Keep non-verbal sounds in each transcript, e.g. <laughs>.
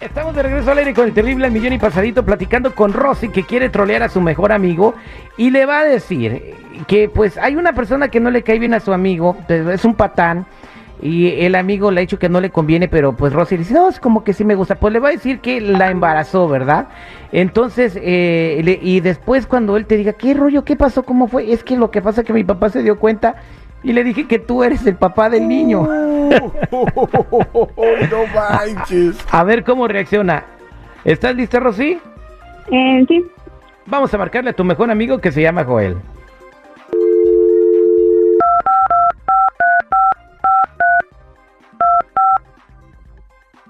Estamos de regreso al aire con el terrible al millón y pasadito platicando con Rosy que quiere trolear a su mejor amigo y le va a decir que pues hay una persona que no le cae bien a su amigo, es un patán y el amigo le ha dicho que no le conviene, pero pues Rosy dice, no, es como que sí me gusta, pues le va a decir que la embarazó, ¿verdad? Entonces, eh, le- y después cuando él te diga, ¿qué rollo? ¿Qué pasó? ¿Cómo fue? Es que lo que pasa es que mi papá se dio cuenta y le dije que tú eres el papá del niño. No manches. A ver cómo reacciona. ¿Estás lista, Rosy? Eh, sí, Vamos a marcarle a tu mejor amigo que se llama Joel.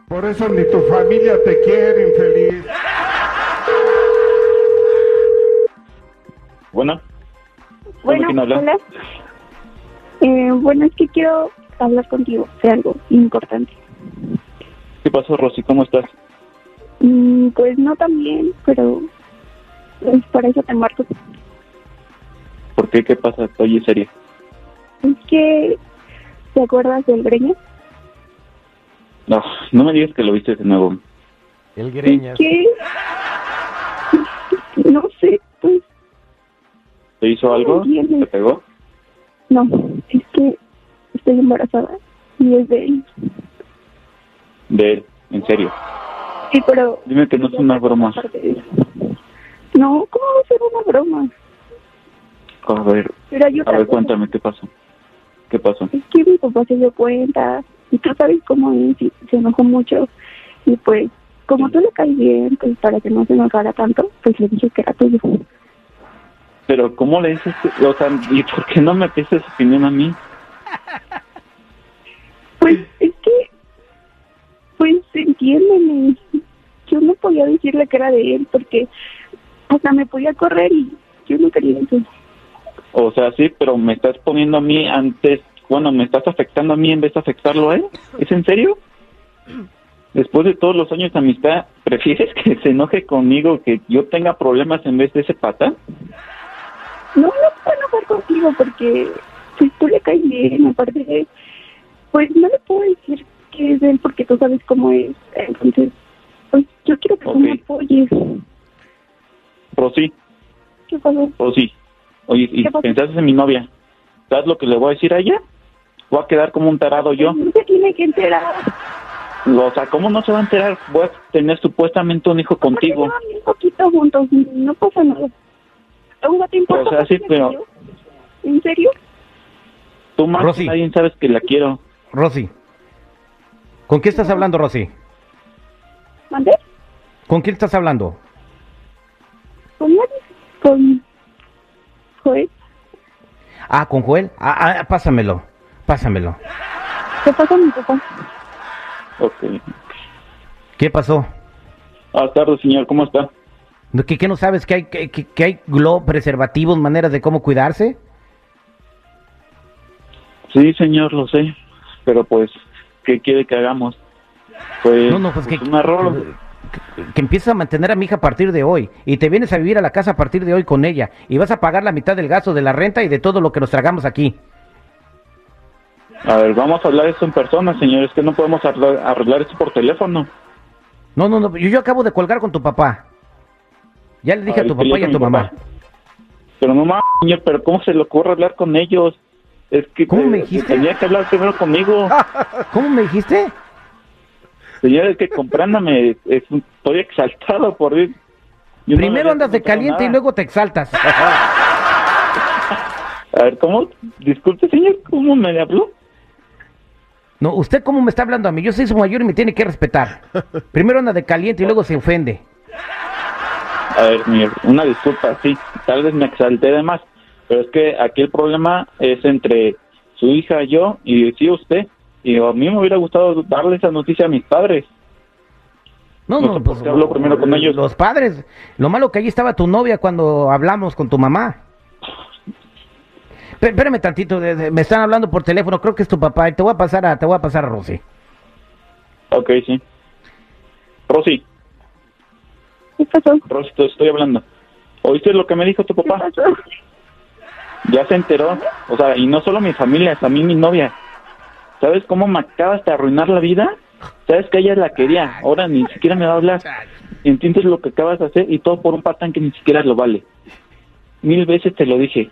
Por eso ni tu familia te quiere, infeliz. Bueno, bueno, hola. Eh, bueno, es que quiero hablar contigo de algo importante. ¿qué pasó, Rosy? ¿Cómo estás? Mm, pues no tan bien, pero pues, por eso te marco. ¿Por qué? ¿Qué pasa? Oye, serio. Es que, ¿te acuerdas del Greña? No, no me digas que lo viste de nuevo. El Greñas. que, <laughs> no sé, pues ¿Te hizo algo? ¿Te pegó? no, que estoy embarazada y es de él. De él, en serio. Sí, pero... Dime que no es una broma. No, ¿cómo va a ser una broma? A ver, Pero hay a ver, cosa. cuéntame, ¿qué pasó? ¿Qué pasó? Es que mi papá se dio cuenta y tú sabes cómo es y se enojó mucho y pues como tú le caes bien, pues para que no se enojara tanto, pues le dije que era tuyo. Pero, ¿cómo le dices? O sea, ¿y por qué no me pides opinión a mí? Pues es que, pues entiéndeme, yo no podía decirle que era de él porque hasta me podía correr y yo no quería eso. O sea, sí, pero me estás poniendo a mí antes... Bueno, me estás afectando a mí en vez de afectarlo a él. ¿Es en serio? Después de todos los años de amistad, ¿prefieres que se enoje conmigo que yo tenga problemas en vez de ese pata? No, no puedo enojar contigo porque pues tú le caes bien, aparte pues no le puedo decir que es él porque tú sabes cómo es. Entonces, pues yo quiero que tú me apoyes. Rosy, ¿Qué pasó? Rosy. Oye, ¿y pensaste en mi novia? ¿Sabes lo que le voy a decir a ella? Voy a quedar como un tarado yo. No se tiene que enterar. O sea, ¿cómo no se va a enterar? Voy a tener supuestamente un hijo contigo. Llevan bien poquito juntos, no pasa nada. ¿Aún te importa O sea, sí, pero-? ¿En serio? Tú más Rosy. que nadie sabes que la quiero. Rosy. ¿Con quién estás hablando, Rosy? ¿Mandé? ¿Con quién estás hablando? ¿Con? ¿Con Joel? Ah, con Joel. Ah, ah, pásamelo. Pásamelo. ¿Qué pasa mi papá? Ok. ¿Qué pasó? Buenas tardes, señor. ¿Cómo está? ¿No- ¿Qué, qué no sabes? ¿Que hay, que, que- que hay globo, preservativos, maneras de cómo cuidarse? Sí, señor, lo sé. Pero pues, ¿qué quiere que hagamos? Pues, No, no, pues que, un error. que, que empieces a mantener a mi hija a partir de hoy y te vienes a vivir a la casa a partir de hoy con ella y vas a pagar la mitad del gasto de la renta y de todo lo que nos tragamos aquí. A ver, vamos a hablar esto en persona, señor. Es que no podemos arreglar, arreglar esto por teléfono. No, no, no, yo, yo acabo de colgar con tu papá. Ya le dije a tu papá y a tu mamá. papá. Pero no mames, señor, pero ¿cómo se le ocurre hablar con ellos? Es que ¿Cómo me dijiste? tenía que hablar primero conmigo. <laughs> ¿Cómo me dijiste? Señor, es que comprándome, es, estoy exaltado por ir. Yo no Primero había andas de caliente y luego te exaltas. <laughs> A ver, ¿cómo? Disculpe, señor, ¿cómo me habló? No, usted cómo me está hablando a mí. Yo soy su mayor y me tiene que respetar. Primero anda de caliente y luego se ofende. A ver, señor, una disculpa, sí, tal vez me exalté de más, pero es que aquí el problema es entre su hija, yo y sí usted. Y a mí me hubiera gustado darle esa noticia a mis padres. No, No no, pues qué hablo primero con ellos. los padres. Lo malo que allí estaba tu novia cuando hablamos con tu mamá. Espérame tantito, de- de- me están hablando por teléfono, creo que es tu papá, y te voy a pasar a, te voy a pasar a Rosy. Ok, sí. Rosy, ¿Qué pasó? Rosy, te estoy hablando. ¿Oíste lo que me dijo tu ¿Qué papá? pasó? Ya se enteró. O sea, y no solo mi familia, también mi novia. ¿Sabes cómo me acabas de arruinar la vida? ¿Sabes que ella la quería? Ahora ni siquiera me va a hablar. ¿Entiendes lo que acabas de hacer? Y todo por un patán que ni siquiera lo vale. Mil veces te lo dije.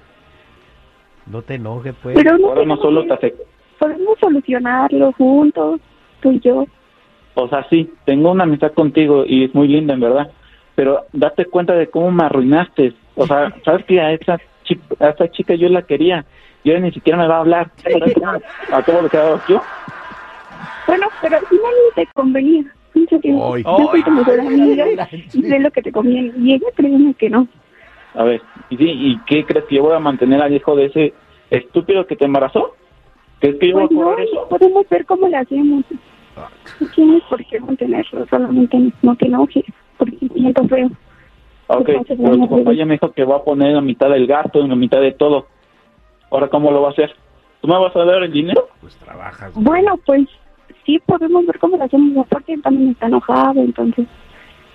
No te enojes, pues. Pero no Ahora no solo te afecta. Podemos solucionarlo juntos, tú y yo. O sea, sí, tengo una amistad contigo y es muy linda, en verdad. Pero date cuenta de cómo me arruinaste. O sea, <laughs> ¿sabes que a esa, chi- a esa chica yo la quería? Y ahora ni siquiera me va a hablar. ¿Sabes cómo acabo de quedar yo? Bueno, pero al final te convenía. En serio. Ay. Yo soy tu mejor amiga y sé lo que te conviene. Y ella créeme que no. A ver, ¿y, sí, ¿y qué crees que yo voy a mantener al hijo de ese estúpido que te embarazó? ¿Crees que yo voy Pues a no, cobrar eso? podemos ver cómo le hacemos. No tienes por qué mantenerlo, solamente no te enojes, porque siento feo. Ok, vamos tu ya me dijo que va a poner la mitad del gasto la mitad de todo. Ahora, ¿cómo lo va a hacer? ¿Tú me vas a dar el dinero? Pues trabajas. Bueno, pues sí podemos ver cómo le hacemos. Aparte, él también está enojado, entonces.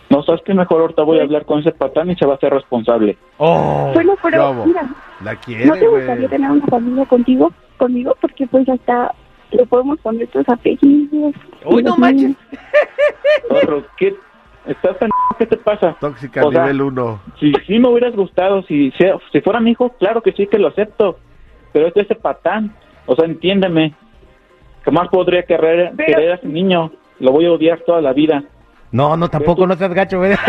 No, ¿sabes qué? Mejor ahorita voy a hablar con ese patán y se va a hacer responsable. Oh, Bueno, pero Bravo. mira, La ¿no quiere, te gustaría tener una familia contigo? Conmigo, porque pues hasta le podemos poner tus apellidos. Uy, no manches. Otro, ¿qué? ¿Estás tan... <laughs> ¿Qué te pasa? Tóxica O sea, nivel 1. Si sí me hubieras gustado, si, si fuera mi hijo, claro que sí que lo acepto. Pero es de ese patán. O sea, entiéndeme. Jamás podría querer, Pero- querer a ese niño. Lo voy a odiar toda la vida. No, no, tampoco, no seas gacho, güey. <laughs>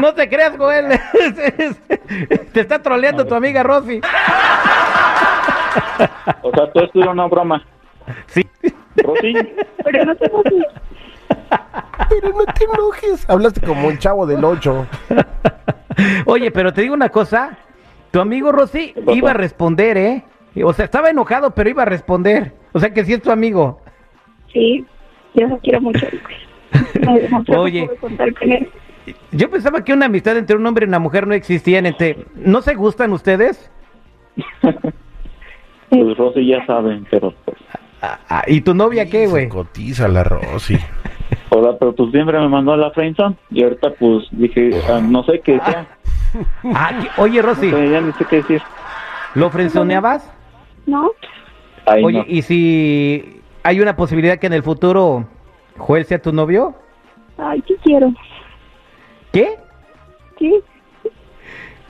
No te creas, Joel. <laughs> Te está troleando tu amiga Rosy. O sea, todo esto era una broma. Sí. Rosy, Pero no te. Pero no te enojes. Hablaste como un chavo del 8. Oye, pero te digo una cosa. Tu amigo Rosy iba a responder, ¿eh? O sea, estaba enojado, pero iba a responder. O sea, que sí es tu amigo. Sí, yo lo quiero mucho. <laughs> Oye. Yo pensaba que una amistad entre un hombre y una mujer no existía. Entre... ¿No se gustan ustedes? pues Rosy ya saben, pero pues... Ah, ah, ¿Y tu novia qué, güey? Cotiza la Rosy. O sea, pero pues siempre me mandó a la friendzone y ahorita pues dije, ah, no sé qué sea. <laughs> Ah, ¿qué? Oye, Rosy, O sea, ya ni sé qué decir. ¿lo frenzoneabas? ¿No? Ay, Oye, no. ¿y si hay una posibilidad que en el futuro Joel sea tu novio? Ay, sí quiero. ¿Qué? Sí.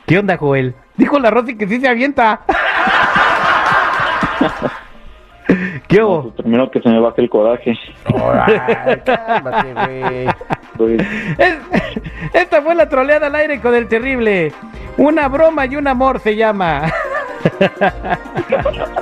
¿Qué onda, Joel? Dijo la Rosy que sí se avienta. <laughs> ¿Qué No, hubo? pues, primero que se me baje el coraje. Ay, <laughs> cálmate, güey. Pues, Es- esta fue la troleada al aire con el terrible. Una broma y un amor se llama. <laughs>